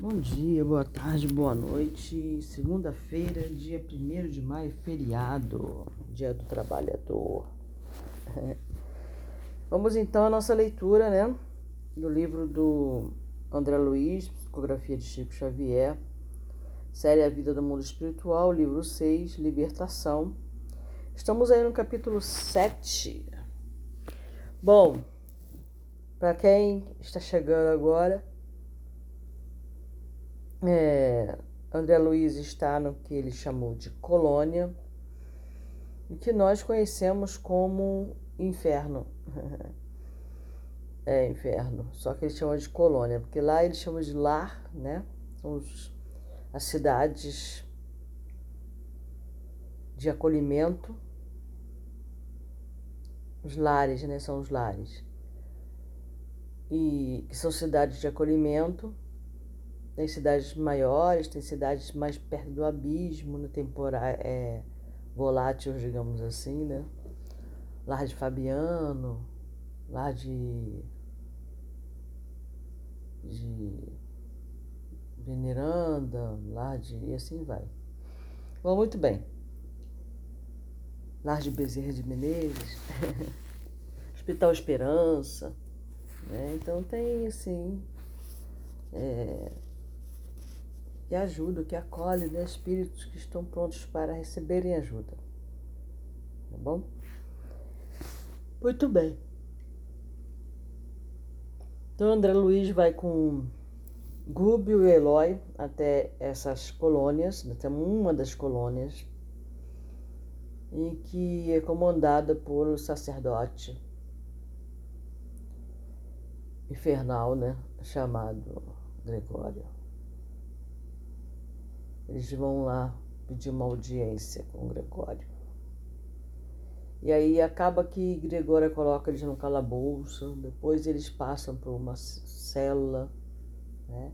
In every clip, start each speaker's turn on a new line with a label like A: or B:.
A: Bom dia, boa tarde, boa noite. Segunda-feira, dia 1 de maio, feriado, dia do trabalhador. Vamos então à nossa leitura, né? Do livro do André Luiz, Psicografia de Chico Xavier, Série A Vida do Mundo Espiritual, livro 6, Libertação. Estamos aí no capítulo 7. Bom, para quem está chegando agora, é, André Luiz está no que ele chamou de colônia, e que nós conhecemos como inferno. é, inferno, só que ele chama de colônia, porque lá ele chama de lar, né? Os, as cidades de acolhimento, os lares, né? São os lares. E que são cidades de acolhimento tem cidades maiores, tem cidades mais perto do abismo, no temporário, é, volátil, digamos assim, né? Lar de Fabiano, lá de, de Veneranda, lá de. e assim vai. Bom, muito bem. Lar de Bezerra de Menezes, Hospital Esperança, né? Então tem assim. É, que ajuda, que acolhe né, espíritos que estão prontos para receberem ajuda. Tá bom? Muito bem. Então, André Luiz vai com Gúbio e Eloy até essas colônias, até uma das colônias, em que é comandada por um sacerdote infernal, né, chamado Gregório. Eles vão lá pedir uma audiência com Gregório. E aí acaba que Gregório coloca eles no calabouço, depois eles passam por uma célula, né?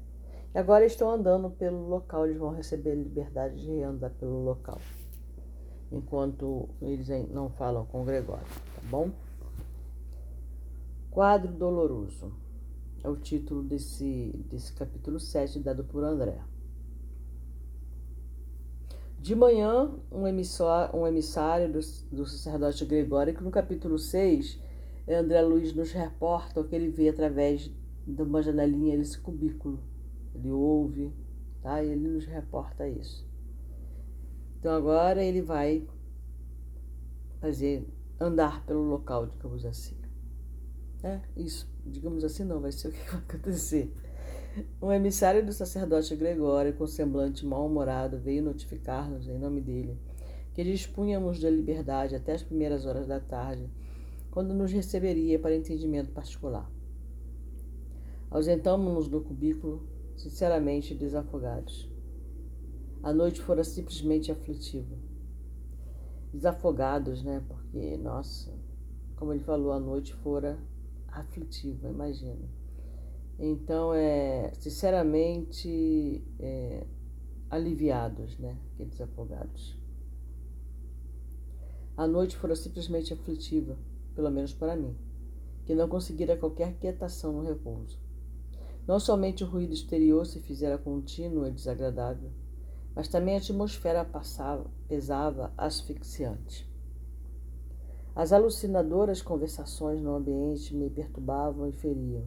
A: E agora estão andando pelo local, eles vão receber liberdade de andar pelo local. Enquanto eles não falam com Gregório, tá bom? Quadro doloroso é o título desse, desse capítulo 7 dado por André. De manhã, um emissário, um emissário do, do sacerdote Gregório, que no capítulo 6, André Luiz nos reporta o que ele vê através de uma janelinha desse cubículo. Ele ouve, tá? E ele nos reporta isso. Então agora ele vai fazer andar pelo local, digamos assim. É isso, digamos assim não, vai ser o que vai acontecer. Um emissário do sacerdote Gregório, com semblante mal-humorado, veio notificar-nos, em nome dele, que dispunhamos da liberdade até as primeiras horas da tarde, quando nos receberia para entendimento particular. Ausentamos-nos do cubículo, sinceramente desafogados. A noite fora simplesmente aflitiva. Desafogados, né? Porque, nossa, como ele falou, a noite fora aflitiva, imagina. Então, é, sinceramente, é, aliviados, né? Aqueles afogados. A noite fora simplesmente aflitiva, pelo menos para mim, que não conseguira qualquer quietação no repouso. Não somente o ruído exterior se fizera contínuo e desagradável, mas também a atmosfera passava, pesava asfixiante. As alucinadoras conversações no ambiente me perturbavam e feriam.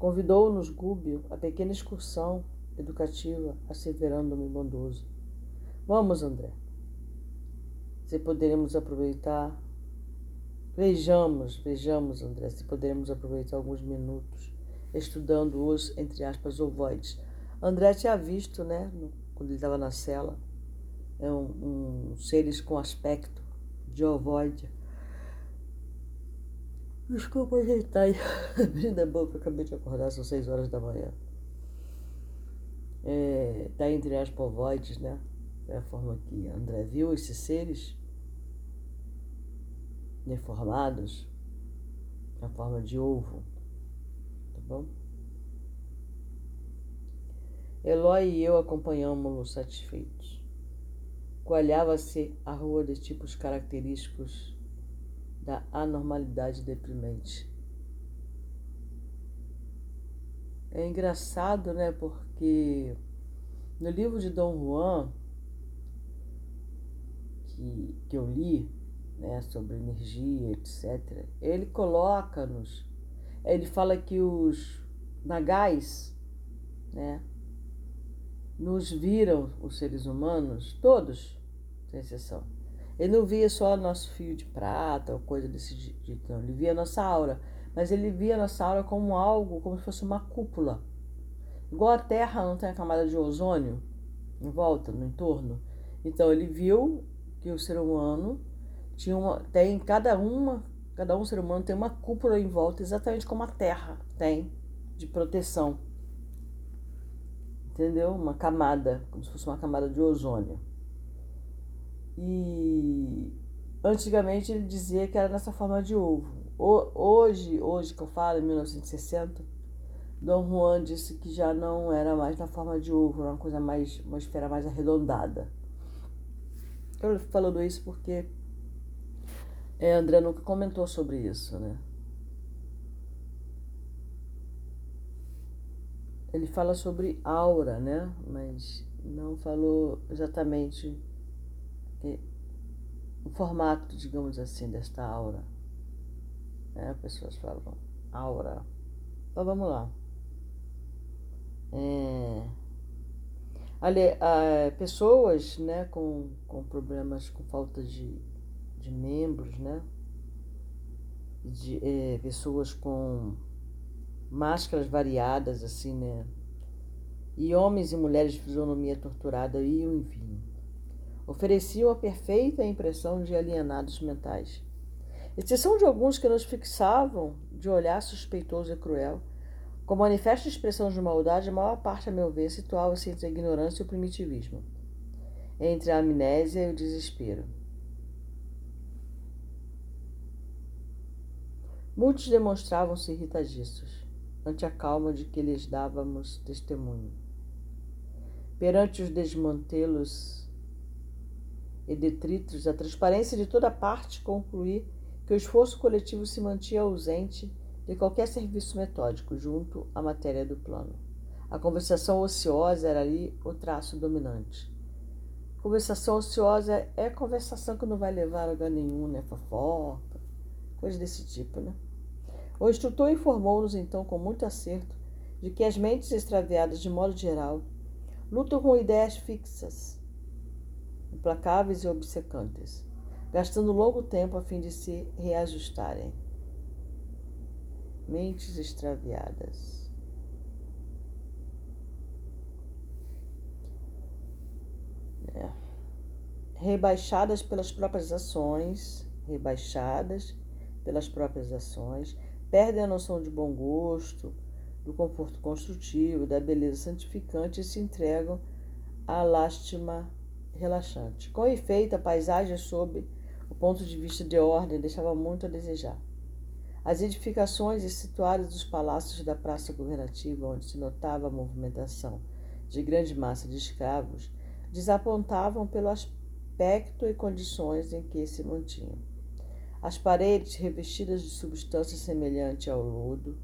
A: Convidou-nos Gúbio a pequena excursão educativa, asseverando-me bondoso. Vamos, André. Se poderemos aproveitar. Vejamos, vejamos, André, se poderemos aproveitar alguns minutos estudando os, entre aspas, ovoides. André tinha visto, né, quando ele estava na cela, é um, um, seres com aspecto de ovoide Desculpa ajeitar aí. Abrindo a boca, acabei de acordar, são seis horas da manhã. É, tá entre as povoides, né? É a forma que André viu esses seres deformados, na forma de ovo. Tá bom? Eloy e eu acompanhamos-lo satisfeitos. Coalhava-se a rua de tipos característicos da anormalidade deprimente. é engraçado, né? Porque no livro de Dom Juan, que, que eu li, né, sobre energia, etc., ele coloca-nos, ele fala que os nagais, né, nos viram os seres humanos, todos, sem exceção. Ele não via só nosso fio de prata ou coisa desse jeito, não. Ele via nossa aura. Mas ele via nossa aura como algo, como se fosse uma cúpula. Igual a Terra não tem a camada de ozônio em volta, no entorno. Então ele viu que o ser humano tinha uma, tem cada uma, cada um ser humano tem uma cúpula em volta, exatamente como a Terra tem de proteção. Entendeu? Uma camada, como se fosse uma camada de ozônio. E antigamente ele dizia que era nessa forma de ovo. Hoje, hoje que eu falo, em 1960, Dom Juan disse que já não era mais na forma de ovo, era uma coisa mais, uma esfera mais arredondada. Eu falando isso porque é, André nunca comentou sobre isso, né? Ele fala sobre aura, né? Mas não falou exatamente o formato, digamos assim, desta aura. É, pessoas falam aura. Então vamos lá. É, ali, é, pessoas né, com, com problemas, com falta de, de membros, né? De, é, pessoas com máscaras variadas, assim, né? E homens e mulheres de fisionomia torturada e vinham ofereciam a perfeita impressão de alienados mentais. Exceção de alguns que nos fixavam de olhar suspeitoso e cruel, com manifesta expressão de maldade, a maior parte, a meu ver, situava-se entre a ignorância e o primitivismo, entre a amnésia e o desespero. Muitos demonstravam-se irritadiços ante a calma de que lhes dávamos testemunho. Perante os desmantelos e detritos, a transparência de toda parte concluir que o esforço coletivo se mantinha ausente de qualquer serviço metódico junto à matéria do plano. A conversação ociosa era ali o traço dominante. Conversação ociosa é conversação que não vai levar a lugar nenhum, né? Fofoca, coisa desse tipo, né? O instrutor informou-nos então com muito acerto de que as mentes extraviadas, de modo geral, lutam com ideias fixas, implacáveis e obcecantes, gastando longo tempo a fim de se reajustarem. Mentes extraviadas. É. Rebaixadas pelas próprias ações, rebaixadas pelas próprias ações, perdem a noção de bom gosto, do conforto construtivo, da beleza santificante e se entregam à lástima relaxante. Com efeito, a paisagem sob o ponto de vista de ordem deixava muito a desejar. As edificações situadas dos palácios da praça governativa, onde se notava a movimentação de grande massa de escravos, desapontavam pelo aspecto e condições em que se mantinham. As paredes, revestidas de substância semelhante ao lodo,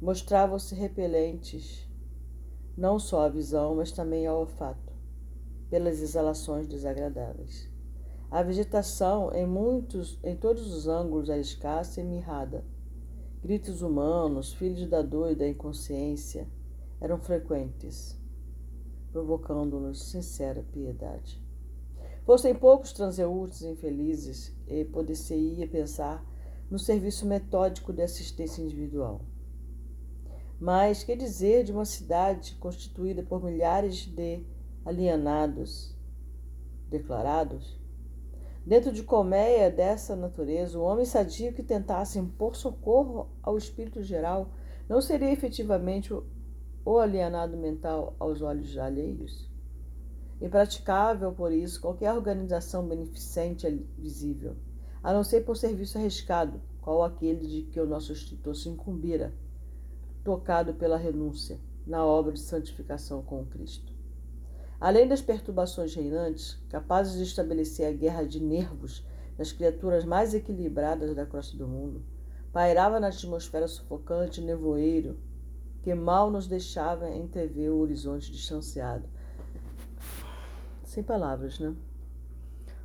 A: mostravam-se repelentes não só à visão, mas também ao olfato pelas exalações desagradáveis. A vegetação, em muitos, em todos os ângulos, é escassa e mirrada. Gritos humanos, filhos da dor e da inconsciência, eram frequentes, provocando-nos sincera piedade. Fossem poucos transeúntes infelizes, e poder-se-ia pensar no serviço metódico de assistência individual. Mas que dizer de uma cidade constituída por milhares de alienados, declarados. Dentro de colmeia dessa natureza, o homem sadio que tentasse impor socorro ao espírito geral não seria efetivamente o alienado mental aos olhos alheios? Impraticável, por isso, qualquer organização beneficente é visível, a não ser por serviço arriscado, qual aquele de que o nosso instrutor se incumbira, tocado pela renúncia na obra de santificação com Cristo. Além das perturbações reinantes, capazes de estabelecer a guerra de nervos nas criaturas mais equilibradas da crosta do mundo, pairava na atmosfera sufocante nevoeiro que mal nos deixava entrever o horizonte distanciado. Sem palavras, né?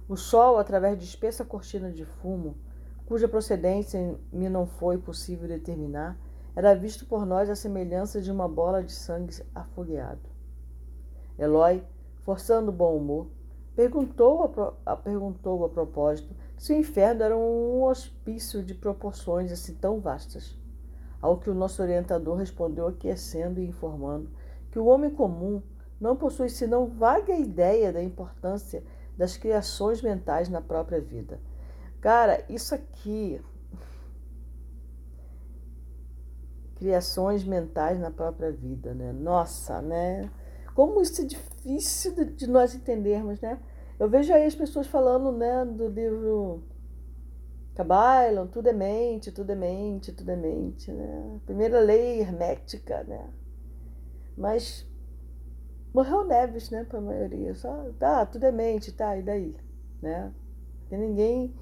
A: O sol, através de espessa cortina de fumo, cuja procedência me não foi possível determinar, era visto por nós a semelhança de uma bola de sangue afogueado. Eloy, forçando o bom humor, perguntou a, perguntou a propósito se o inferno era um hospício de proporções assim tão vastas. Ao que o nosso orientador respondeu aquecendo e informando que o homem comum não possui senão vaga ideia da importância das criações mentais na própria vida. Cara, isso aqui. Criações mentais na própria vida, né? Nossa, né? Como isso é difícil de nós entendermos, né? Eu vejo aí as pessoas falando, né, do livro Cabailon, tudo é mente, tudo é mente, tudo é mente, né? Primeira lei hermética, né? Mas morreu Neves, né, para a maioria. Só, tá, tudo é mente, tá, e daí, né? Porque ninguém...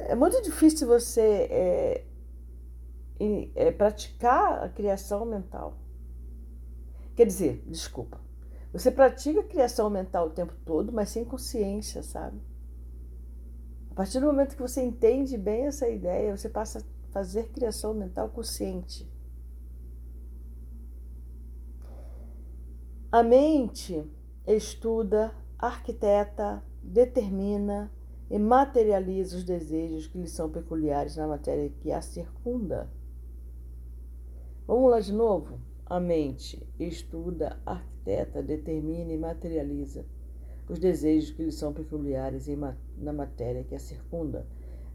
A: É muito difícil você é, é, praticar a criação mental. Quer dizer, desculpa, você pratica a criação mental o tempo todo, mas sem consciência, sabe? A partir do momento que você entende bem essa ideia, você passa a fazer criação mental consciente. A mente estuda, arquiteta, determina e materializa os desejos que lhe são peculiares na matéria que a circunda. Vamos lá de novo? A mente estuda, arquiteta, determina e materializa os desejos que lhe são peculiares na matéria que a circunda.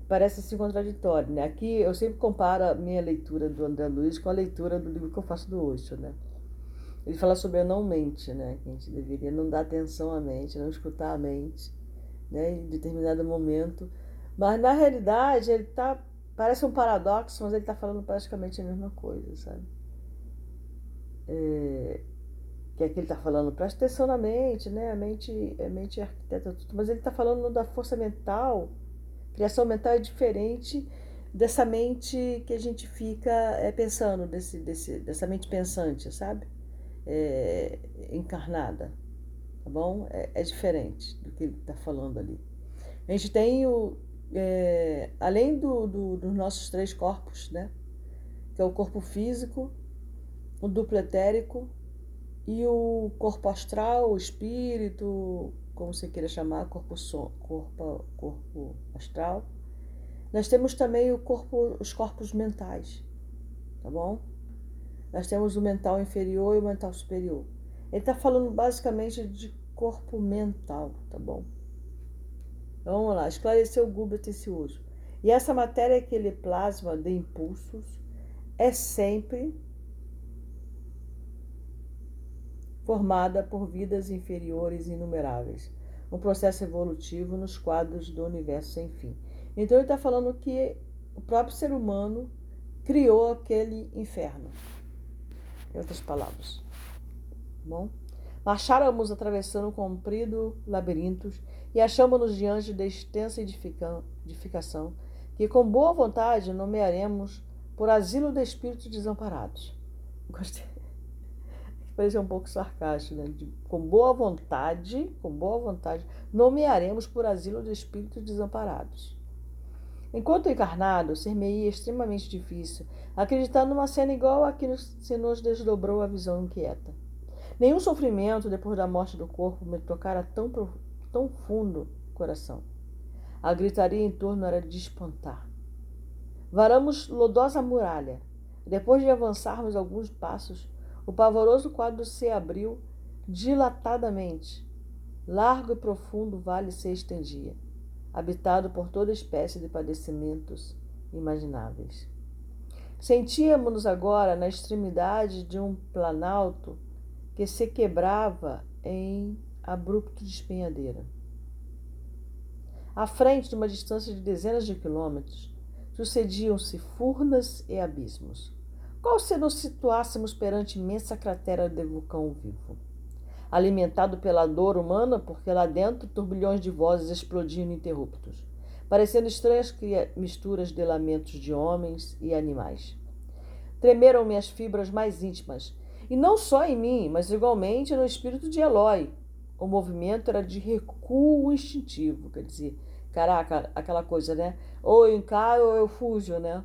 A: Parece assim contraditório, né? Aqui eu sempre comparo a minha leitura do André Luiz com a leitura do livro que eu faço do Osho, né? Ele fala sobre a não mente, né? Que a gente deveria não dar atenção à mente, não escutar a mente, né? Em determinado momento. Mas na realidade ele tá parece um paradoxo, mas ele está falando praticamente a mesma coisa, sabe? É, que aqui ele está falando, presta atenção na mente, né? A mente, a mente é arquiteta tudo, mas ele está falando da força mental. Criação mental é diferente dessa mente que a gente fica é, pensando, desse, desse, dessa mente pensante, sabe? É, encarnada, tá bom? É, é, diferente do que ele está falando ali. A gente tem o, além do, do, dos nossos três corpos, né? Que é o corpo físico, o duplo etérico e o corpo astral, o espírito, como você queira chamar, corpo, corpo, corpo astral. Nós temos também o corpo, os corpos mentais, tá bom? Nós temos o mental inferior e o mental superior. Ele está falando basicamente de corpo mental, tá bom? Então, vamos lá, esclarecer o globo atencioso. E essa matéria que ele plasma de impulsos é sempre formada por vidas inferiores inumeráveis, um processo evolutivo nos quadros do universo sem fim. Então ele está falando que o próprio ser humano criou aquele inferno. Em outras palavras. Bom, marcháramos atravessando um comprido labirintos e achamos-nos diante de extensa edificação que com boa vontade nomearemos por asilo de espíritos desamparados. Gostei parecer um pouco sarcástico, né? De, com boa vontade, com boa vontade, nomearemos por asilo de espíritos desamparados. Enquanto encarnado, ser-me-ia extremamente difícil acreditar numa cena igual a que se nos desdobrou a visão inquieta. Nenhum sofrimento depois da morte do corpo me tocara tão, tão fundo o coração. A gritaria em torno era de espantar. Varamos lodosa muralha. Depois de avançarmos alguns passos, o pavoroso quadro se abriu dilatadamente. Largo e profundo vale se estendia, habitado por toda espécie de padecimentos imagináveis. Sentíamos-nos agora na extremidade de um planalto que se quebrava em abrupto despenhadeira. À frente, de uma distância de dezenas de quilômetros, sucediam-se furnas e abismos. Qual se nos situássemos perante imensa cratera de vulcão vivo? Alimentado pela dor humana, porque lá dentro turbilhões de vozes explodiam ininterruptos, parecendo estranhas misturas de lamentos de homens e animais. Tremeram minhas fibras mais íntimas. E não só em mim, mas igualmente no espírito de Eloy. O movimento era de recuo instintivo, quer dizer, caraca, aquela coisa, né? Ou eu encaro ou eu fujo, né?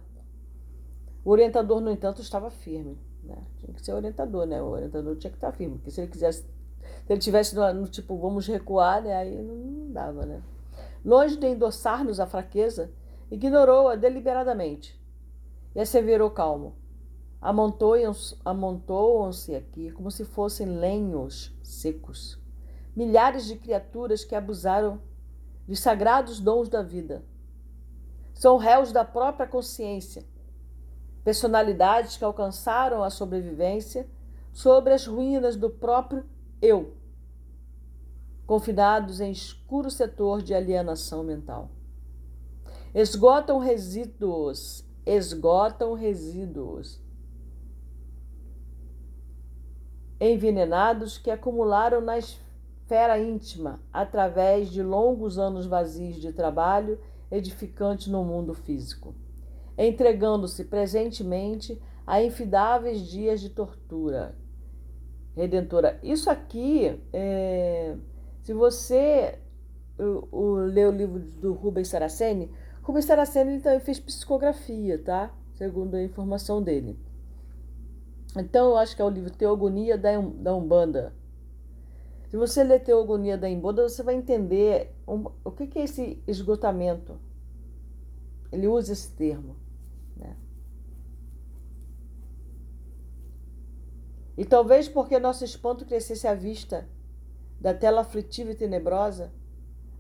A: O orientador, no entanto, estava firme. Né? Tinha que ser orientador, né? O orientador tinha que estar firme, porque se ele quisesse, se ele tivesse no, no tipo, vamos recuar, né? Aí não dava, né? Longe de endossar-nos a fraqueza, ignorou-a deliberadamente e asseverou calmo. Amontoam-se aqui como se fossem lenhos secos. Milhares de criaturas que abusaram dos sagrados dons da vida. São réus da própria consciência personalidades que alcançaram a sobrevivência sobre as ruínas do próprio eu, confinados em escuro setor de alienação mental. Esgotam resíduos, esgotam resíduos envenenados que acumularam na esfera íntima através de longos anos vazios de trabalho edificante no mundo físico entregando-se presentemente a infidáveis dias de tortura redentora. Isso aqui, é, se você o, o, lê o livro do Rubens Saraceni, Rubens Saraceni ele também fez psicografia, tá? Segundo a informação dele. Então, eu acho que é o livro Teogonia da, da Umbanda. Se você ler Teogonia da Umbanda, você vai entender um, o que, que é esse esgotamento. Ele usa esse termo. Né? E talvez porque nosso espanto crescesse à vista da tela aflitiva e tenebrosa,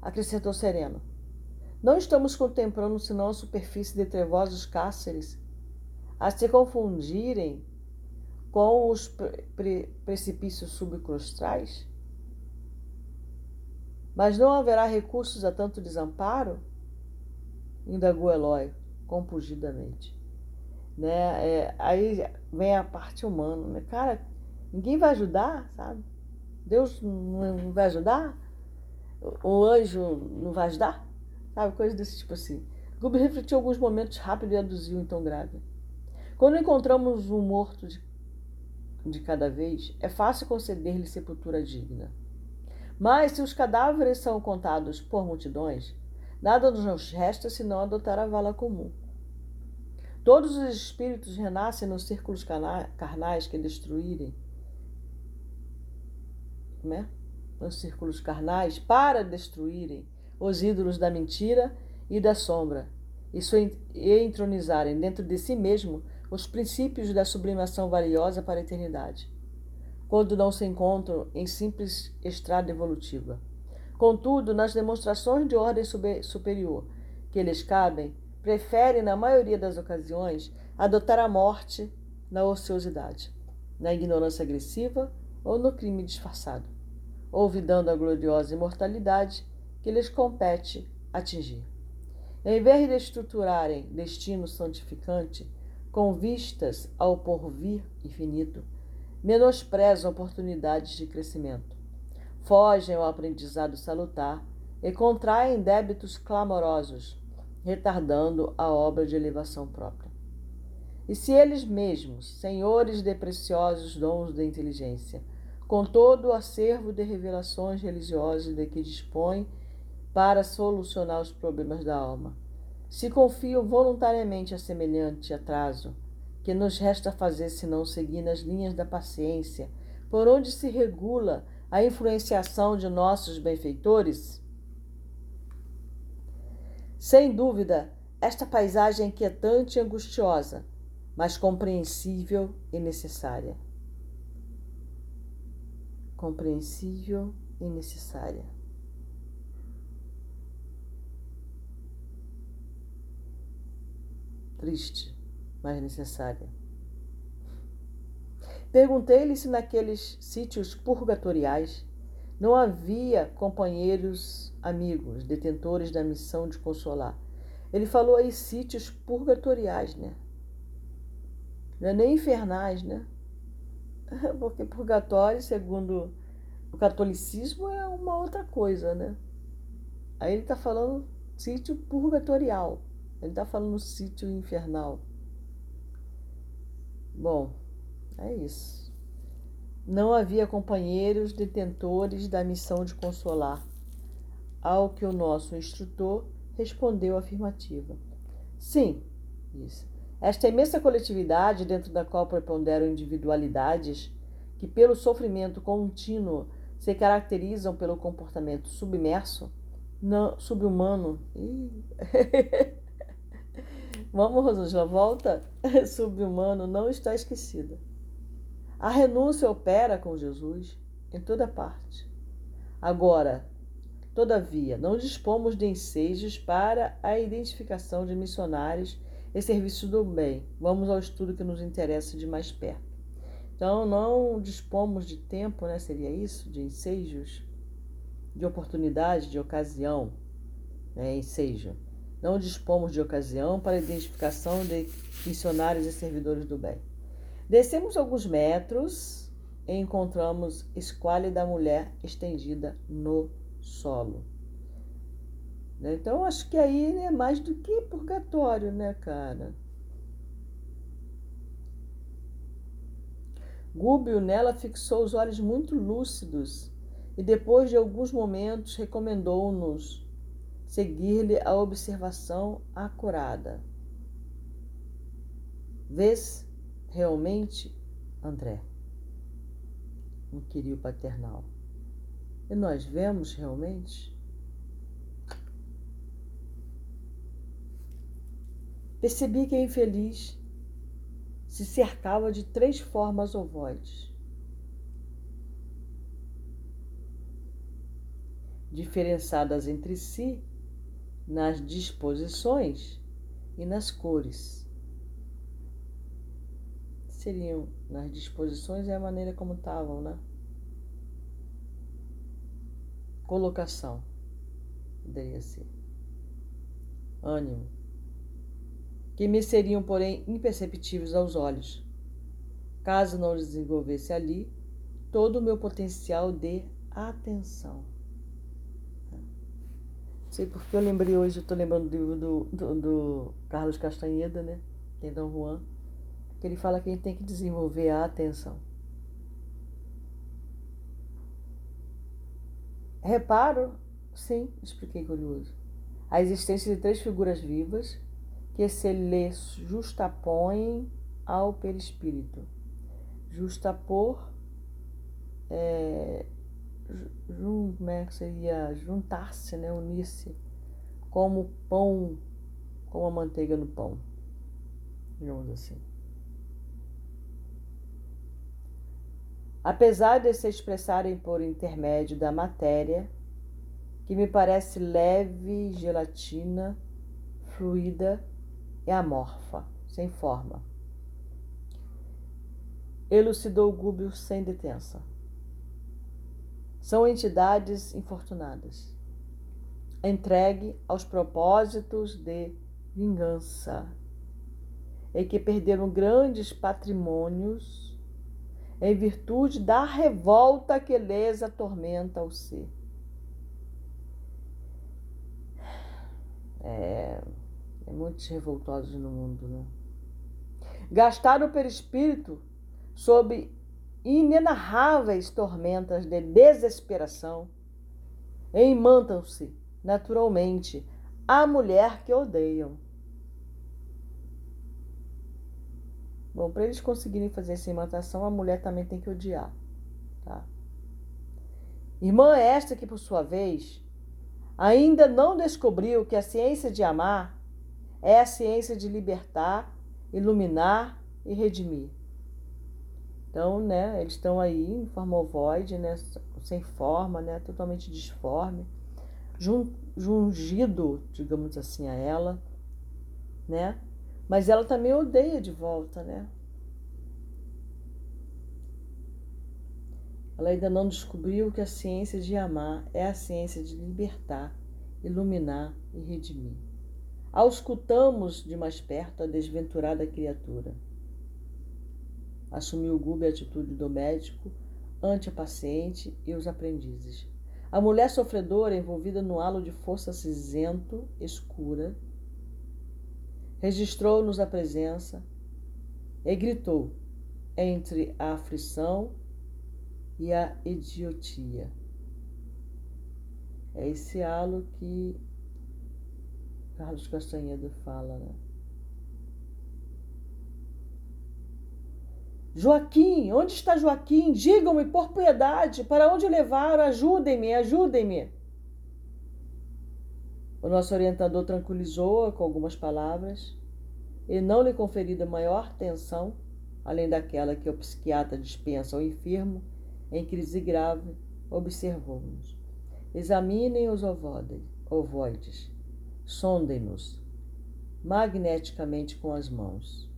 A: acrescentou sereno. Não estamos contemplando senão a superfície de trevosos cárceres, a se confundirem com os pre precipícios subcrustrais? Mas não haverá recursos a tanto desamparo? Indagou Eloy compungidamente. Né? É, aí vem a parte humana, né? Cara, ninguém vai ajudar, sabe? Deus não vai ajudar? O anjo não vai ajudar? Sabe? Coisa desse tipo assim. Gubi refletiu alguns momentos rápido e aduziu então grave. Quando encontramos um morto de, de cada vez, é fácil conceder-lhe sepultura digna. Mas se os cadáveres são contados por multidões, Nada nos resta senão adotar a vala comum. Todos os espíritos renascem nos círculos carnais que destruírem, né? nos círculos carnais, para destruírem os ídolos da mentira e da sombra, e entronizarem dentro de si mesmo os princípios da sublimação valiosa para a eternidade, quando não se encontram em simples estrada evolutiva. Contudo, nas demonstrações de ordem superior que lhes cabem, preferem, na maioria das ocasiões, adotar a morte na ociosidade, na ignorância agressiva ou no crime disfarçado, olvidando a gloriosa imortalidade que lhes compete atingir. Em vez de estruturarem destino santificante com vistas ao porvir infinito, menosprezam oportunidades de crescimento fogem ao aprendizado salutar e contraem débitos clamorosos, retardando a obra de elevação própria. E se eles mesmos, senhores de preciosos dons da inteligência, com todo o acervo de revelações religiosas de que dispõem para solucionar os problemas da alma, se confiam voluntariamente a semelhante atraso, que nos resta fazer senão seguir nas linhas da paciência, por onde se regula a influenciação de nossos benfeitores? Sem dúvida, esta paisagem é inquietante e angustiosa, mas compreensível e necessária. Compreensível e necessária. Triste, mas necessária. Perguntei-lhe se naqueles sítios purgatoriais não havia companheiros amigos, detentores da missão de consolar. Ele falou aí sítios purgatoriais, né? Não é nem infernais, né? Porque purgatório, segundo o catolicismo, é uma outra coisa, né? Aí ele está falando sítio purgatorial. Ele está falando sítio infernal. Bom, é isso. Não havia companheiros detentores da missão de consolar, ao que o nosso instrutor respondeu afirmativa. Sim, disse. Esta imensa coletividade, dentro da qual preponderam individualidades que, pelo sofrimento contínuo, se caracterizam pelo comportamento submerso, não, subhumano. Vamos, Rosângela, volta. Subhumano não está esquecida. A renúncia opera com Jesus em toda parte. Agora, todavia, não dispomos de ensejos para a identificação de missionários em serviço do bem. Vamos ao estudo que nos interessa de mais perto. Então, não dispomos de tempo, né? Seria isso? De ensejos, de oportunidade, de ocasião, né? Ensejo não dispomos de ocasião para a identificação de missionários e servidores do bem. Descemos alguns metros e encontramos esquálida mulher estendida no solo. Né? Então, acho que aí é mais do que purgatório, né, cara? Gúbio nela fixou os olhos muito lúcidos e, depois de alguns momentos, recomendou-nos seguir-lhe a observação acurada. Vês realmente, André, inquiriu paternal. E nós vemos realmente? Percebi que a infeliz se cercava de três formas ovoides. Diferenciadas entre si nas disposições e nas cores. Seriam nas disposições e a maneira como estavam, né? Colocação poderia ser. Ânimo. Que me seriam, porém, imperceptíveis aos olhos, caso não desenvolvesse ali todo o meu potencial de atenção sei porque eu lembrei hoje, eu tô lembrando do livro do, do, do, Carlos Castanheda, né? Tem Dom Juan, que ele fala que a gente tem que desenvolver a atenção. Reparo, sim, expliquei curioso, a existência de três figuras vivas que se lhe justapõem ao perispírito. Justapor é, jun, é que seria juntar-se, né, unir-se, como pão, como a manteiga no pão, digamos assim. Apesar de se expressarem por intermédio da matéria, que me parece leve, gelatina, fluida e amorfa, sem forma. Elucidou Gúbio sem detença. São entidades infortunadas, entregue aos propósitos de vingança, e que perderam grandes patrimônios em virtude da revolta que lhes atormenta o ser. É, é muitos revoltosos no mundo, né? Gastaram o perispírito sob inenarráveis tormentas de desesperação, imantam-se, naturalmente, à mulher que odeiam. Bom, para eles conseguirem fazer essa imantação, a mulher também tem que odiar. Tá? Irmã esta que, por sua vez, ainda não descobriu que a ciência de amar é a ciência de libertar, iluminar e redimir. Então, né, eles estão aí em forma ovoide, né, sem forma, né, totalmente disforme, jungido, digamos assim, a ela, né? Mas ela também odeia de volta, né? Ela ainda não descobriu que a ciência de amar é a ciência de libertar, iluminar e redimir. Auscultamos de mais perto a desventurada criatura Assumiu Gube a atitude do médico ante a paciente e os aprendizes. A mulher sofredora, envolvida no halo de força cinzento, escura, registrou-nos a presença e gritou, entre a aflição e a idiotia. É esse halo que Carlos Castanhedo fala, né? Joaquim, onde está Joaquim? Digam-me por piedade, para onde levaram? Ajudem-me, ajudem-me. O nosso orientador tranquilizou-a com algumas palavras e, não lhe conferida maior atenção, além daquela que o psiquiatra dispensa ao enfermo em crise grave, observou-nos. Examinem os ovoides, sondem-nos magneticamente com as mãos.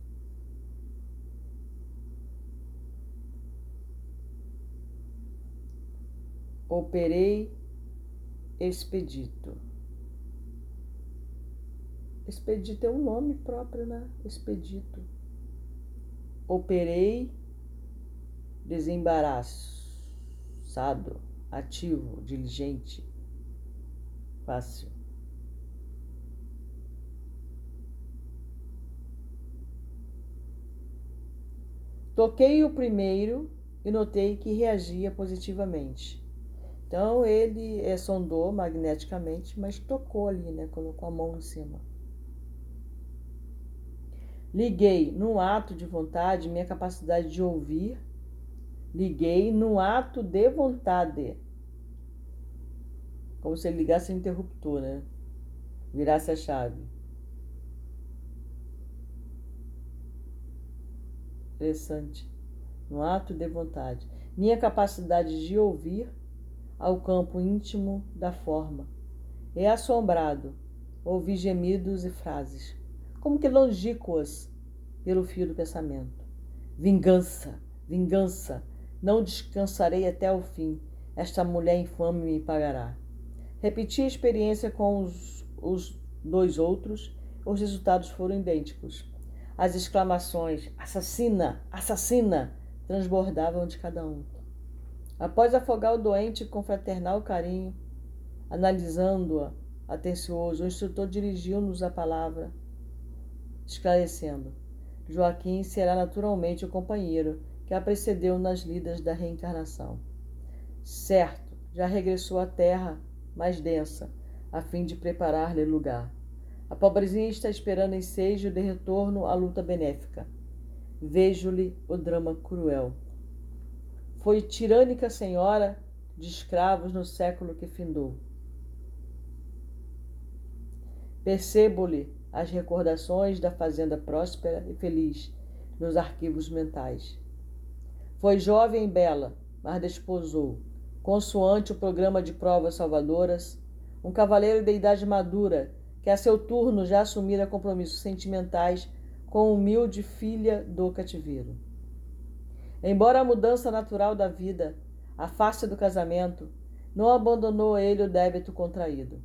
A: Operei expedito. Expedito é um nome próprio, né? Expedito. Operei desembaraçado, ativo, diligente, fácil. Toquei o primeiro e notei que reagia positivamente. Então ele é, sondou magneticamente, mas tocou ali, né? Colocou a mão em cima. Liguei no ato de vontade minha capacidade de ouvir. Liguei no ato de vontade. Como se ele ligasse o interruptor, né? Virasse a chave. Interessante. No ato de vontade. Minha capacidade de ouvir ao campo íntimo da forma. É assombrado, ouvi gemidos e frases, como que longínquas pelo fio do pensamento. Vingança, vingança, não descansarei até o fim, esta mulher infame me pagará. Repeti a experiência com os, os dois outros, os resultados foram idênticos. As exclamações assassina, assassina transbordavam de cada um. Após afogar o doente com fraternal carinho, analisando-a atencioso, o instrutor dirigiu-nos a palavra, esclarecendo: Joaquim será naturalmente o companheiro que a precedeu nas lidas da reencarnação. Certo, já regressou à terra mais densa, a fim de preparar-lhe lugar. A pobrezinha está esperando ensejo de retorno à luta benéfica. Vejo-lhe o drama cruel. Foi tirânica senhora de escravos no século que findou. Percebo-lhe as recordações da fazenda próspera e feliz nos arquivos mentais. Foi jovem e bela, mas desposou, consoante o programa de provas salvadoras, um cavaleiro de idade madura que a seu turno já assumira compromissos sentimentais com humilde filha do cativeiro. Embora a mudança natural da vida, a face do casamento, não abandonou ele o débito contraído.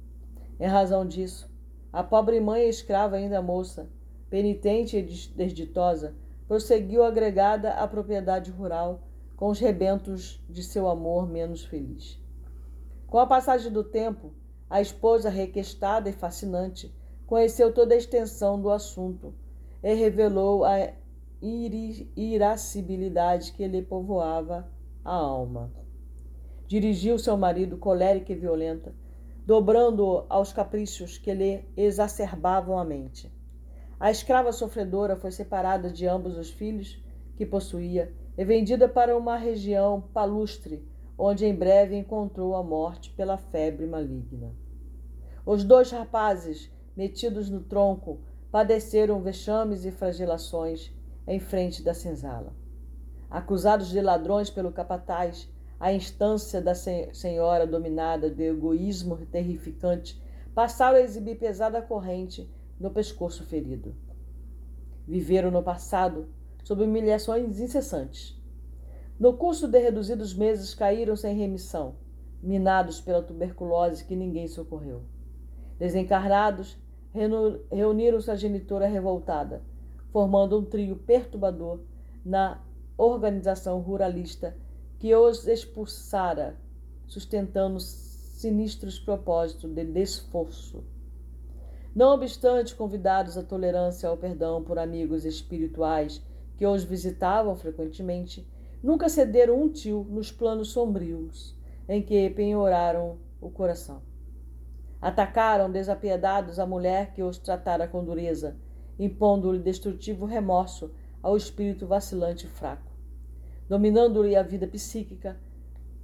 A: Em razão disso, a pobre mãe escrava ainda moça, penitente e desditosa, prosseguiu agregada à propriedade rural com os rebentos de seu amor menos feliz. Com a passagem do tempo, a esposa requestada e fascinante conheceu toda a extensão do assunto e revelou a irascibilidade que lhe povoava a alma. Dirigiu seu marido colérica e violenta, dobrando-o aos caprichos que lhe exacerbavam a mente. A escrava sofredora foi separada de ambos os filhos que possuía e vendida para uma região palustre, onde em breve encontrou a morte pela febre maligna. Os dois rapazes, metidos no tronco, padeceram vexames e flagelações em frente da senzala. Acusados de ladrões pelo capataz, a instância da senhora dominada de egoísmo terrificante passaram a exibir pesada corrente no pescoço ferido. Viveram no passado sob humilhações incessantes. No curso de reduzidos meses caíram sem remissão, minados pela tuberculose que ninguém socorreu. Desencarnados, reuniram-se à genitora revoltada, formando um trio perturbador na organização ruralista que os expulsara, sustentando sinistros propósitos de desforço. Não obstante, convidados à tolerância ao perdão por amigos espirituais que os visitavam frequentemente, nunca cederam um tio nos planos sombrios em que penhoraram o coração. Atacaram desapiedados a mulher que os tratara com dureza, impondo-lhe destrutivo remorso ao espírito vacilante e fraco. Dominando-lhe a vida psíquica,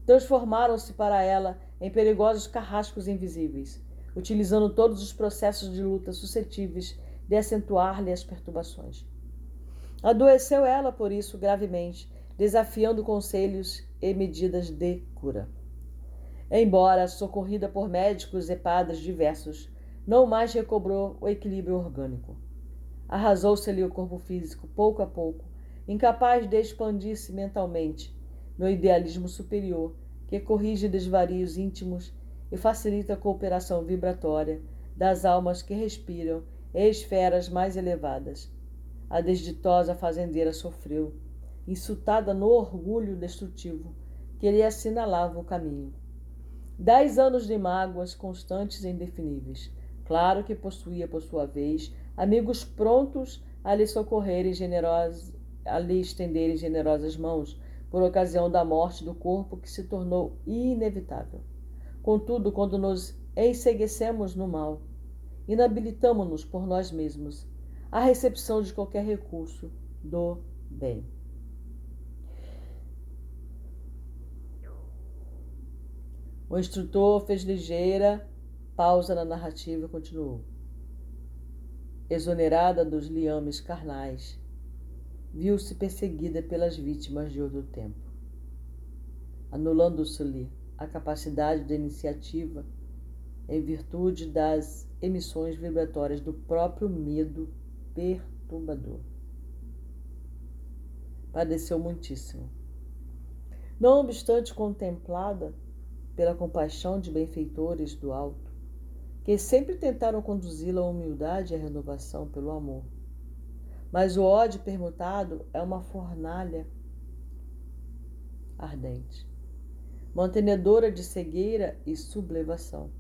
A: transformaram-se para ela em perigosos carrascos invisíveis, utilizando todos os processos de luta suscetíveis de acentuar-lhe as perturbações. Adoeceu ela, por isso, gravemente, desafiando conselhos e medidas de cura. Embora socorrida por médicos e padres diversos, não mais recobrou o equilíbrio orgânico. Arrasou-se-lhe o corpo físico, pouco a pouco, incapaz de expandir-se mentalmente no idealismo superior que corrige desvarios íntimos e facilita a cooperação vibratória das almas que respiram em esferas mais elevadas. A desditosa fazendeira sofreu, insultada no orgulho destrutivo que lhe assinalava o caminho. Dez anos de mágoas constantes e indefiníveis. Claro que possuía, por sua vez, amigos prontos a lhe socorrerem generosos, a lhe estenderem generosas mãos por ocasião da morte do corpo que se tornou inevitável. Contudo, quando nos enseguecemos no mal, inabilitamo-nos por nós mesmos à recepção de qualquer recurso do bem. O instrutor fez ligeira pausa na narrativa e continuou. Exonerada dos liames carnais, viu-se perseguida pelas vítimas de outro tempo, anulando-se-lhe a capacidade de iniciativa em virtude das emissões vibratórias do próprio medo perturbador. Padeceu muitíssimo. Não obstante contemplada, pela compaixão de benfeitores do alto, que sempre tentaram conduzi-la à humildade e à renovação pelo amor. Mas o ódio permutado é uma fornalha ardente, mantenedora de cegueira e sublevação.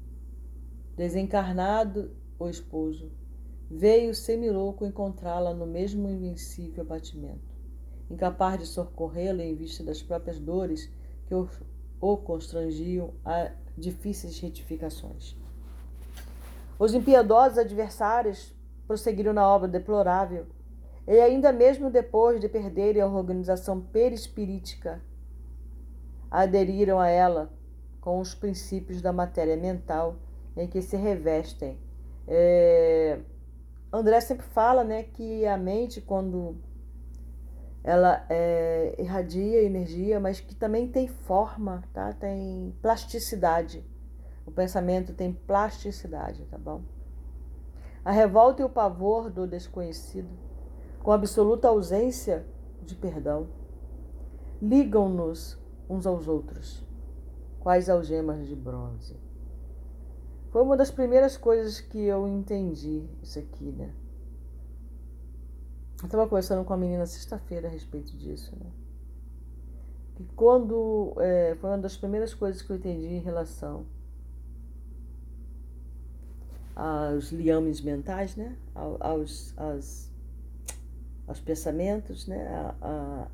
A: Desencarnado o esposo, veio semilouco encontrá-la no mesmo invencível abatimento, incapaz de socorrê-la em vista das próprias dores que o constrangiam a difíceis retificações. Os impiedosos adversários prosseguiram na obra deplorável, e ainda mesmo depois de perderem a organização perispirítica, aderiram a ela com os princípios da matéria mental em que se revestem. É... André sempre fala né, que a mente, quando ela é, irradia energia, mas que também tem forma, tá? Tem plasticidade. O pensamento tem plasticidade, tá bom? A revolta e o pavor do desconhecido, com absoluta ausência de perdão, ligam-nos uns aos outros, quais algemas de bronze. Foi uma das primeiras coisas que eu entendi isso aqui, né? Eu estava conversando com a menina sexta-feira a respeito disso, né? Que quando. É, foi uma das primeiras coisas que eu entendi em relação aos liames mentais, né? Aos, aos pensamentos, né? A, a,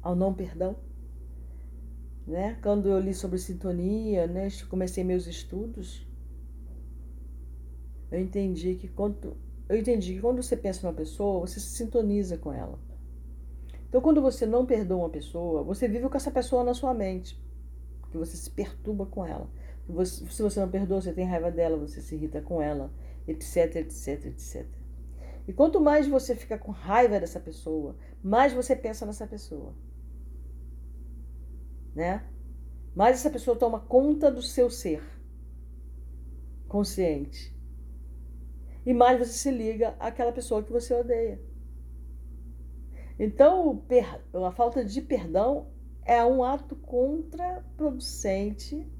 A: ao não perdão. Né? Quando eu li sobre sintonia, né? comecei meus estudos, eu entendi que quando eu entendi que quando você pensa numa pessoa, você se sintoniza com ela. Então, quando você não perdoa uma pessoa, você vive com essa pessoa na sua mente. Que você se perturba com ela. Você, se você não perdoa, você tem raiva dela, você se irrita com ela, etc, etc, etc. E quanto mais você fica com raiva dessa pessoa, mais você pensa nessa pessoa. Né? Mais essa pessoa toma conta do seu ser consciente e mais você se liga àquela pessoa que você odeia. Então, a falta de perdão é um ato contraproducente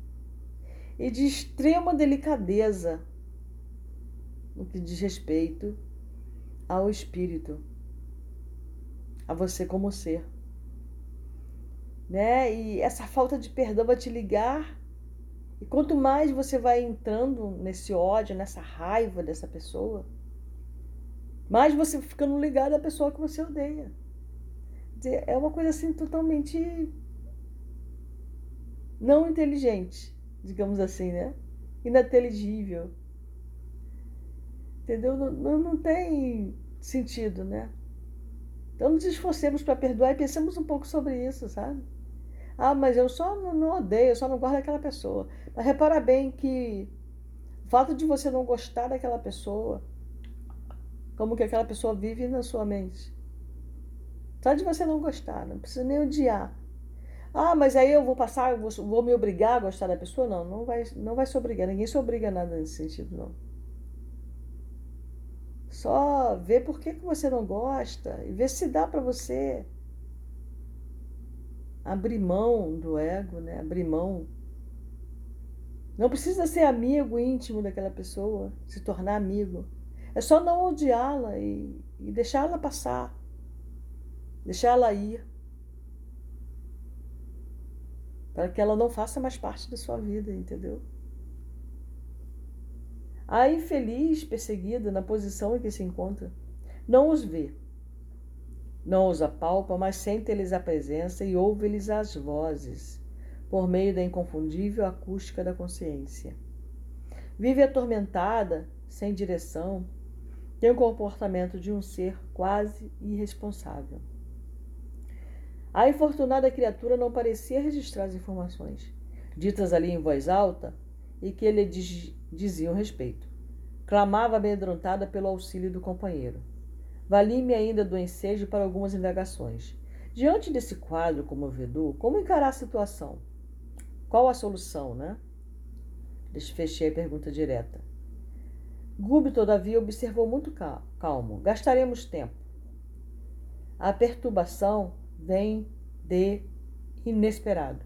A: e de extrema delicadeza no que diz respeito ao espírito, a você como ser. Né? E essa falta de perdão vai te ligar e quanto mais você vai entrando nesse ódio, nessa raiva dessa pessoa, mais você ficando ligado à pessoa que você odeia. é uma coisa assim totalmente não inteligente, digamos assim, né? Ininteligível. Entendeu? Não, não, tem sentido, né? Então nos esforcemos para perdoar e pensemos um pouco sobre isso, sabe? Ah, mas eu só não, não odeio, eu só não gosto daquela pessoa. Mas repara bem que o fato de você não gostar daquela pessoa, como que aquela pessoa vive na sua mente. Só de você não gostar, não precisa nem odiar. Ah, mas aí eu vou passar, eu vou, vou me obrigar a gostar da pessoa? Não, não vai, não vai se obrigar. Ninguém se obriga a nada nesse sentido, não. Só ver por que, que você não gosta e ver se dá para você abrir mão do ego, né? Abrir mão. Não precisa ser amigo íntimo daquela pessoa, se tornar amigo. É só não odiá-la e, e deixá-la passar. Deixá-la ir. Para que ela não faça mais parte da sua vida, entendeu? A infeliz perseguida na posição em que se encontra não os vê, não os apalpa, mas sente-lhes a presença e ouve-lhes as vozes, por meio da inconfundível acústica da consciência. Vive atormentada, sem direção, tem o comportamento de um ser quase irresponsável. A infortunada criatura não parecia registrar as informações, ditas ali em voz alta, e que lhe diziam respeito. Clamava amedrontada pelo auxílio do companheiro. Vali-me ainda do ensejo para algumas indagações. Diante desse quadro comovedor, como encarar a situação? Qual a solução, né? Desfechei a pergunta direta. Gube, todavia, observou muito calmo. Gastaremos tempo. A perturbação vem de inesperado.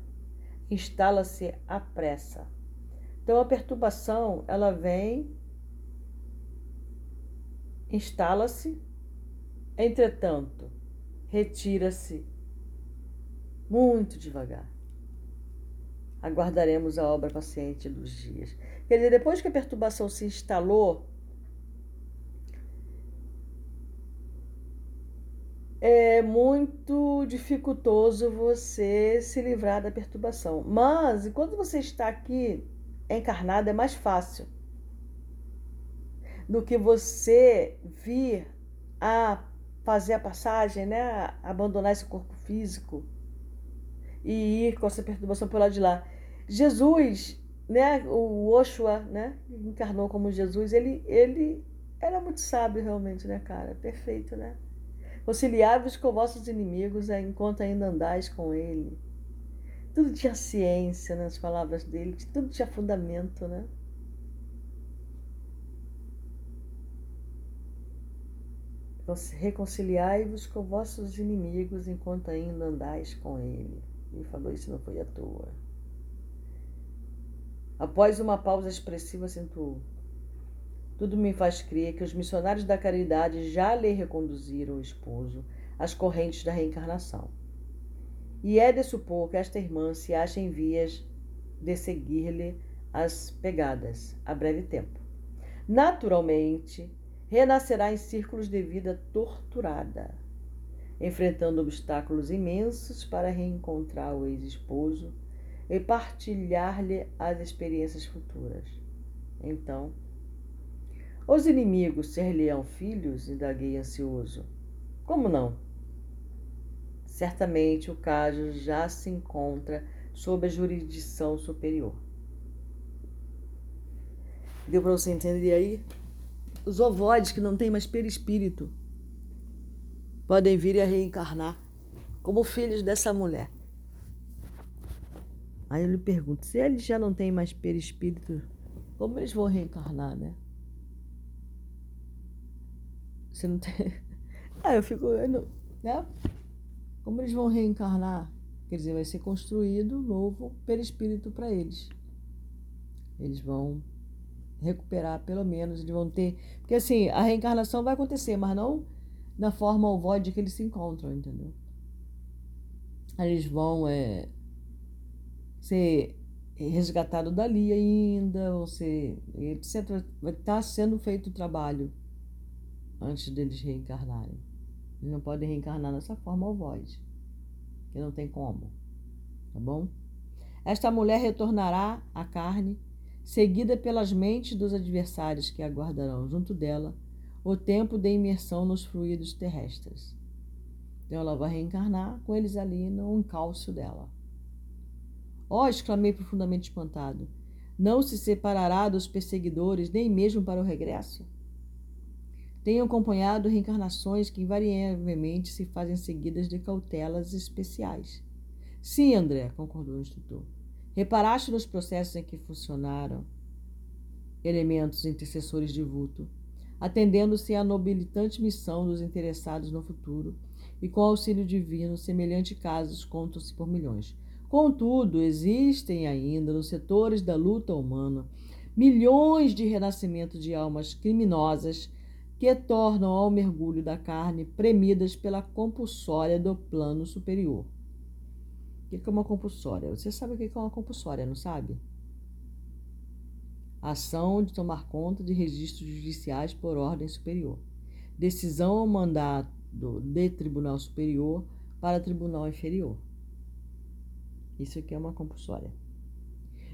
A: Instala-se a pressa. Então, a perturbação, ela vem, instala-se Entretanto, retira-se muito devagar. Aguardaremos a obra paciente dos dias. Quer dizer, depois que a perturbação se instalou, é muito dificultoso você se livrar da perturbação. Mas, enquanto você está aqui encarnado, é mais fácil do que você vir a fazer a passagem, né? Abandonar esse corpo físico e ir com essa perturbação pelo lado de lá. Jesus, né? O Oshua, né? Encarnou como Jesus. Ele, ele era muito sábio realmente, né, cara? Perfeito, né? Conciliáveis com vossos inimigos é, enquanto ainda andais com ele. Tudo tinha ciência nas palavras dele, tudo tinha fundamento, né? Reconciliai-vos com vossos inimigos enquanto ainda andais com ele. Ele falou isso não foi à toa. Após uma pausa expressiva, acentuou: Tudo me faz crer que os missionários da caridade já lhe reconduziram o esposo às correntes da reencarnação. E é de supor que esta irmã se acha em vias de seguir-lhe as pegadas a breve tempo. Naturalmente, renascerá em círculos de vida torturada, enfrentando obstáculos imensos para reencontrar o ex-esposo e partilhar-lhe as experiências futuras. Então, os inimigos ser-lhe-ão filhos? indaguei ansioso. Como não? Certamente o caso já se encontra sob a jurisdição superior. Deu para você entender aí? os ovoides que não têm mais perispírito podem vir a reencarnar como filhos dessa mulher. Aí eu lhe pergunto, se eles já não têm mais perispírito, como eles vão reencarnar, né? Você não tem. Ah, eu fico. Né? Como eles vão reencarnar? Quer dizer, vai ser construído novo perispírito para eles. Eles vão recuperar, pelo menos, eles vão ter. Porque assim, a reencarnação vai acontecer, mas não na forma ovoide que eles se encontram, entendeu? Eles vão é, ser resgatados dali ainda, ou ser, etc. Vai estar sendo feito o trabalho antes deles reencarnarem. Eles não podem reencarnar nessa forma ovoide. que não tem como. Tá bom? Esta mulher retornará à carne, seguida pelas mentes dos adversários que aguardarão junto dela o tempo de imersão nos fluidos terrestres. Então ela vai reencarnar com eles ali no encalço dela. Ó, oh, exclamei profundamente espantado. Não se separará dos perseguidores, nem mesmo para o regresso? Tenho acompanhado reencarnações que invariavelmente se fazem seguidas de cautelas especiais. Sim, André, concordou o instrutor. Reparaste nos processos em que funcionaram elementos intercessores de vulto, atendendo-se à nobilitante missão dos interessados no futuro, e com auxílio divino, semelhantes casos contam-se por milhões. Contudo, existem ainda nos setores da luta humana milhões de renascimentos de almas criminosas que tornam ao mergulho da carne premidas pela compulsória do plano superior. O que é uma compulsória? Você sabe o que é uma compulsória, não sabe? Ação de tomar conta de registros judiciais por ordem superior. Decisão ou mandato de tribunal superior para tribunal inferior. Isso aqui é uma compulsória.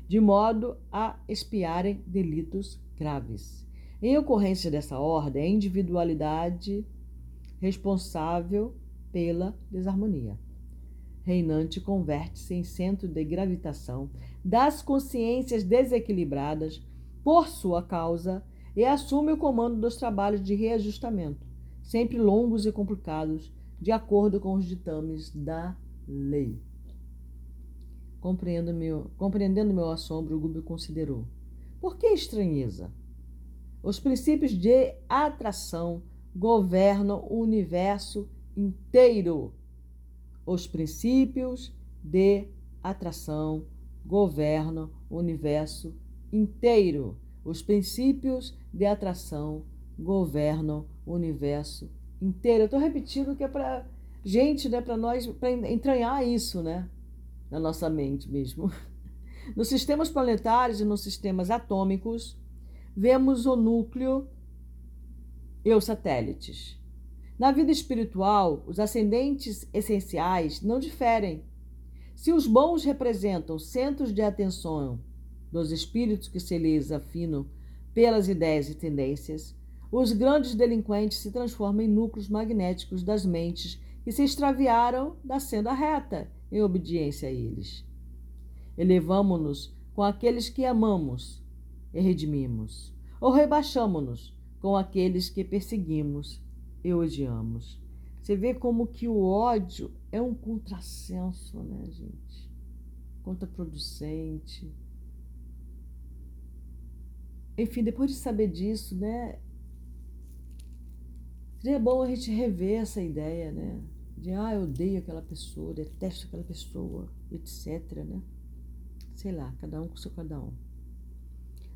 A: De modo a espiarem delitos graves em ocorrência dessa ordem, a individualidade responsável pela desarmonia reinante converte-se em centro de gravitação das consciências desequilibradas por sua causa e assume o comando dos trabalhos de reajustamento, sempre longos e complicados, de acordo com os ditames da lei. Compreendendo meu, compreendendo meu assombro, Gubi considerou: por que estranheza? Os princípios de atração governam o universo inteiro. Os princípios de atração governam o universo inteiro. Os princípios de atração governam o universo inteiro. Eu estou repetindo que é para gente, né, para nós, para entranhar isso, né, na nossa mente mesmo. Nos sistemas planetários e nos sistemas atômicos, vemos o núcleo e os satélites. Na vida espiritual, os ascendentes essenciais não diferem. Se os bons representam centros de atenção dos espíritos que se lhes afinam pelas ideias e tendências, os grandes delinquentes se transformam em núcleos magnéticos das mentes que se extraviaram da senda reta em obediência a eles. Elevamo-nos com aqueles que amamos e redimimos, ou rebaixamo-nos com aqueles que perseguimos e odiamos. Você vê como que o ódio é um contrassenso, né, gente? Contraproducente. Enfim, depois de saber disso, né, seria bom a gente rever essa ideia, né? De, ah, eu odeio aquela pessoa, detesto aquela pessoa, etc, né? Sei lá, cada um com seu cada um.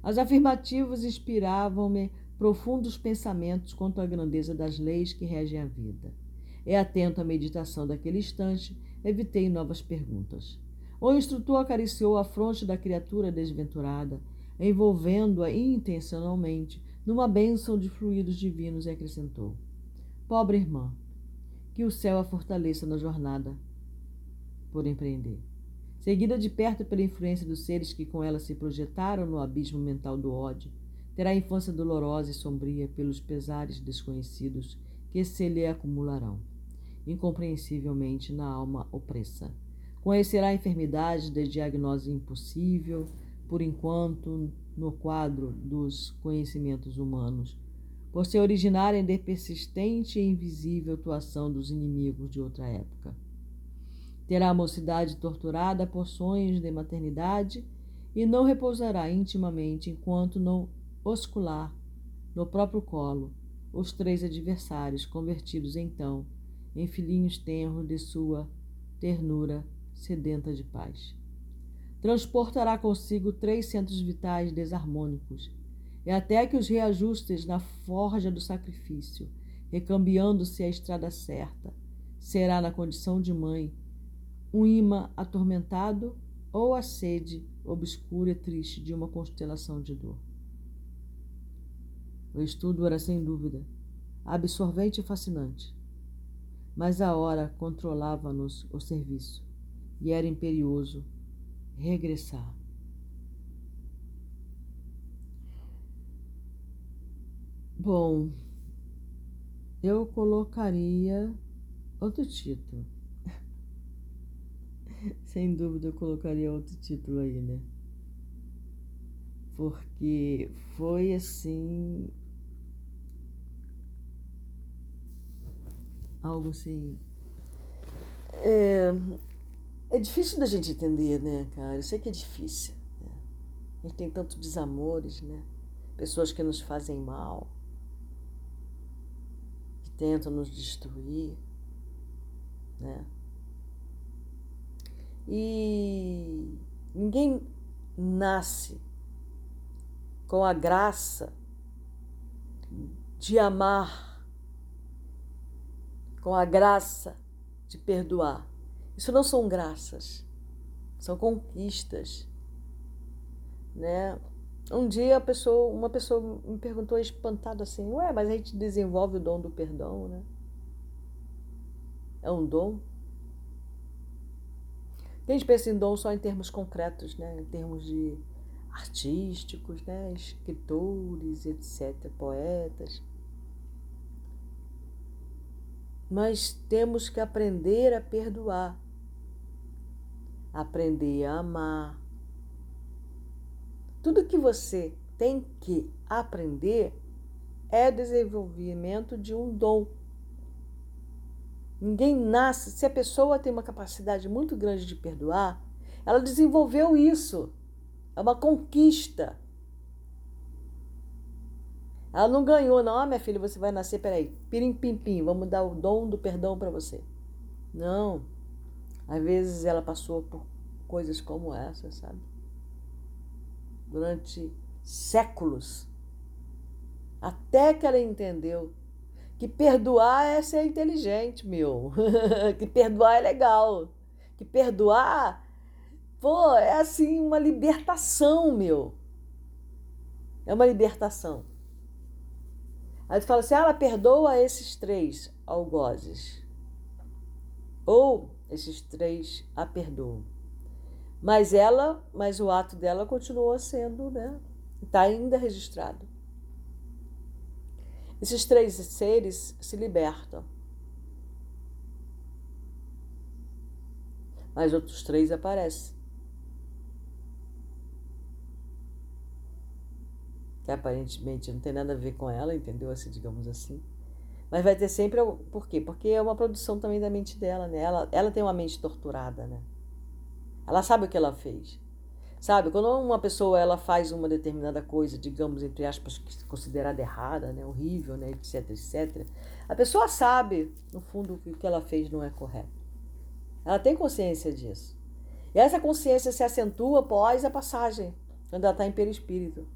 A: As afirmativas inspiravam-me profundos pensamentos quanto à grandeza das leis que regem a vida. E atento à meditação daquele instante, evitei novas perguntas. O instrutor acariciou a fronte da criatura desventurada, envolvendo-a intencionalmente numa bênção de fluidos divinos e acrescentou: Pobre irmã, que o céu a fortaleça na jornada por empreender seguida de perto pela influência dos seres que com ela se projetaram no abismo mental do ódio, terá infância dolorosa e sombria pelos pesares desconhecidos que se lhe acumularão, incompreensivelmente na alma opressa. Conhecerá enfermidades de diagnose impossível, por enquanto, no quadro dos conhecimentos humanos, por se originarem de persistente e invisível atuação dos inimigos de outra época Terá a mocidade torturada por sonhos de maternidade e não repousará intimamente enquanto não oscular no próprio colo os três adversários, convertidos então em filhinhos tenros de sua ternura sedenta de paz. Transportará consigo três centros vitais desarmônicos, e até que os reajustes na forja do sacrifício, recambiando-se a estrada certa, será na condição de mãe um imã atormentado ou a sede obscura e triste de uma constelação de dor. O estudo era sem dúvida absorvente e fascinante. mas a hora controlava-nos o serviço e era imperioso regressar. Bom, eu colocaria outro título. Sem dúvida eu colocaria outro título aí, né? Porque foi assim. Algo assim. É, é difícil da gente entender, né, cara? Eu sei que é difícil. Né? A gente tem tantos desamores, né? Pessoas que nos fazem mal tentam nos destruir, né? E ninguém nasce com a graça de amar, com a graça de perdoar. Isso não são graças, são conquistas, né? Um dia pessoa, uma pessoa me perguntou espantado assim, ué, mas a gente desenvolve o dom do perdão, né? É um dom? A gente pensa em dom só em termos concretos, né? Em termos de artísticos, né? Escritores, etc., poetas. Mas temos que aprender a perdoar, aprender a amar, tudo que você tem que aprender é o desenvolvimento de um dom. Ninguém nasce. Se a pessoa tem uma capacidade muito grande de perdoar, ela desenvolveu isso. É uma conquista. Ela não ganhou, não. Ah, minha filha, você vai nascer, peraí, pirim pim pim, vamos dar o dom do perdão para você. Não. Às vezes ela passou por coisas como essa, sabe? durante séculos, até que ela entendeu que perdoar é ser inteligente, meu. que perdoar é legal. Que perdoar, pô, é assim uma libertação, meu. É uma libertação. Aí tu fala assim, ah, ela perdoa esses três algozes. Ou esses três a perdoam. Mas ela, mas o ato dela continuou sendo, né? Está ainda registrado. Esses três seres se libertam. Mas outros três aparecem. Que aparentemente não tem nada a ver com ela, entendeu? Assim, digamos assim. Mas vai ter sempre. Por quê? Porque é uma produção também da mente dela, né? Ela, ela tem uma mente torturada, né? Ela sabe o que ela fez. Sabe, quando uma pessoa ela faz uma determinada coisa, digamos, entre aspas, considerada errada, né, horrível, né, etc, etc, a pessoa sabe, no fundo, que o que ela fez não é correto. Ela tem consciência disso. E essa consciência se acentua após a passagem, quando ela está em perispírito.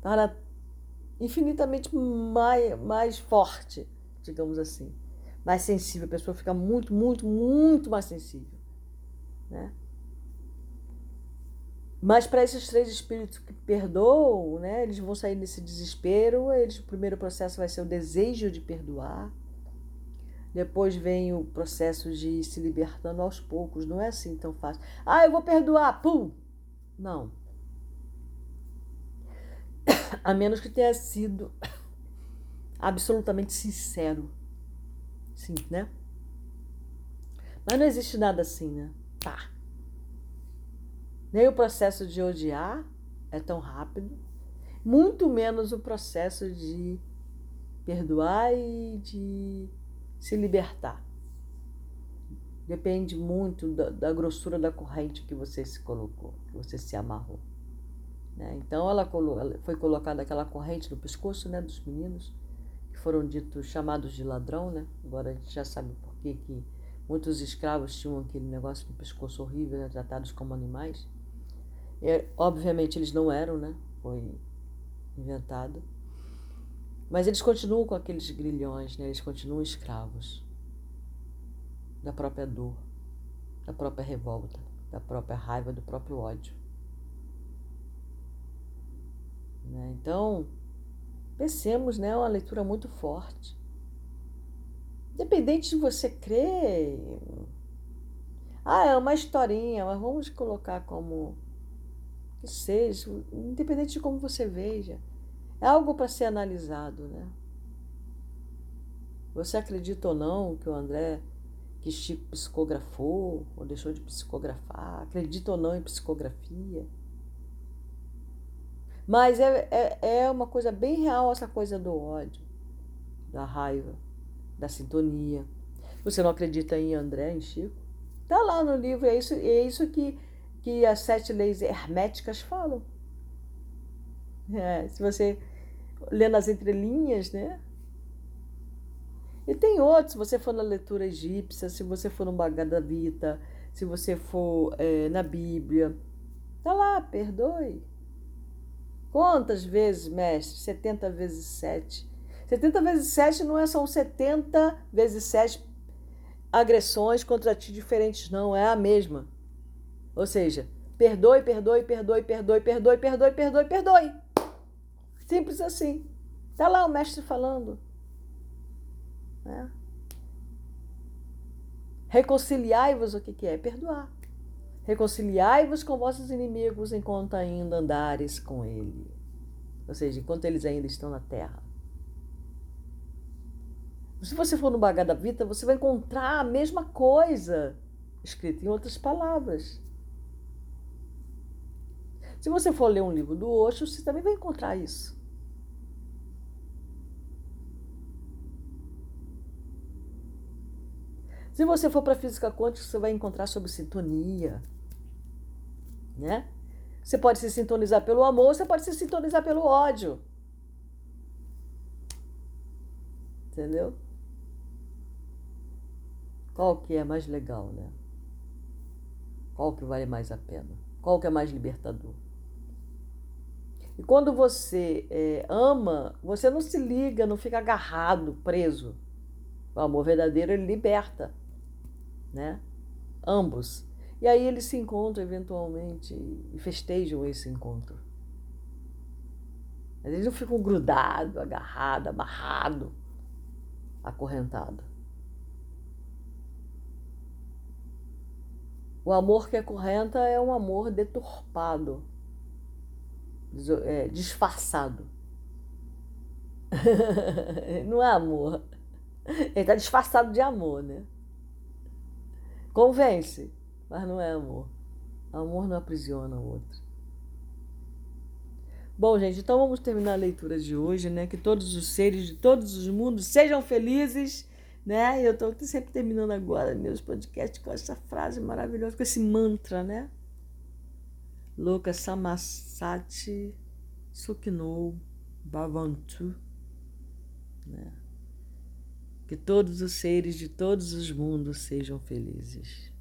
A: Então, ela é infinitamente mais, mais forte, digamos assim. Mais sensível. A pessoa fica muito, muito, muito mais sensível. Né? Mas para esses três espíritos que perdoam, né, eles vão sair desse desespero. Eles, o primeiro processo vai ser o desejo de perdoar. Depois vem o processo de se libertando aos poucos. Não é assim tão fácil. Ah, eu vou perdoar, pum! Não. A menos que tenha sido absolutamente sincero. Sim, né? Mas não existe nada assim, né? Tá. Nem o processo de odiar é tão rápido, muito menos o processo de perdoar e de se libertar. Depende muito da, da grossura da corrente que você se colocou, que você se amarrou. Né? Então ela, ela foi colocada aquela corrente no pescoço né, dos meninos, que foram ditos chamados de ladrão, né? Agora a gente já sabe por que, Muitos escravos tinham aquele negócio no pescoço horrível, né, tratados como animais. E, obviamente eles não eram, né? Foi inventado. Mas eles continuam com aqueles grilhões, né? Eles continuam escravos da própria dor, da própria revolta, da própria raiva, do próprio ódio. Né? Então, pensemos, né? Uma leitura muito forte Independente de você crer. Ah, é uma historinha, mas vamos colocar como que seja, independente de como você veja. É algo para ser analisado, né? Você acredita ou não que o André, que Chico psicografou ou deixou de psicografar? Acredita ou não em psicografia? Mas é, é, é uma coisa bem real essa coisa do ódio, da raiva, da sintonia. Você não acredita em André, em Chico? Tá lá no livro, é isso, é isso que, que as sete leis herméticas falam. É, se você lê nas entrelinhas, né? E tem outros, se você for na leitura egípcia, se você for no Bhagavad Gita, se você for é, na Bíblia, tá lá, perdoe. Quantas vezes, mestre? 70 vezes 7. 70 vezes 7 não é são 70 vezes 7 agressões contra ti diferentes, não, é a mesma. Ou seja, perdoe, perdoe, perdoe, perdoe, perdoe, perdoe, perdoe, perdoe. Simples assim. Tá lá o mestre falando. Né? Reconciliai-vos, o que, que é? Perdoar. Reconciliai-vos com vossos inimigos enquanto ainda andares com ele. Ou seja, enquanto eles ainda estão na terra. Se você for no Bhagavad Gita, você vai encontrar a mesma coisa escrita em outras palavras. Se você for ler um livro do Osho, você também vai encontrar isso. Se você for para física quântica, você vai encontrar sobre sintonia. Né? Você pode se sintonizar pelo amor, você pode se sintonizar pelo ódio. Entendeu? Qual que é mais legal, né? Qual que vale mais a pena? Qual que é mais libertador? E quando você é, ama, você não se liga, não fica agarrado, preso. O amor verdadeiro ele liberta né? Ambos. E aí eles se encontram eventualmente e festejam esse encontro. Mas eles não ficam grudados, agarrados, amarrados, acorrentados. O amor que acorrenta é um amor deturpado, é, disfarçado. não é amor. Ele está disfarçado de amor, né? Convence, mas não é amor. Amor não aprisiona o outro. Bom, gente, então vamos terminar a leitura de hoje, né? Que todos os seres de todos os mundos sejam felizes, né? Eu estou sempre terminando agora meus podcasts com essa frase maravilhosa, com esse mantra, né? Louca Samasati Sukino Bhavantu, né? Que todos os seres de todos os mundos sejam felizes.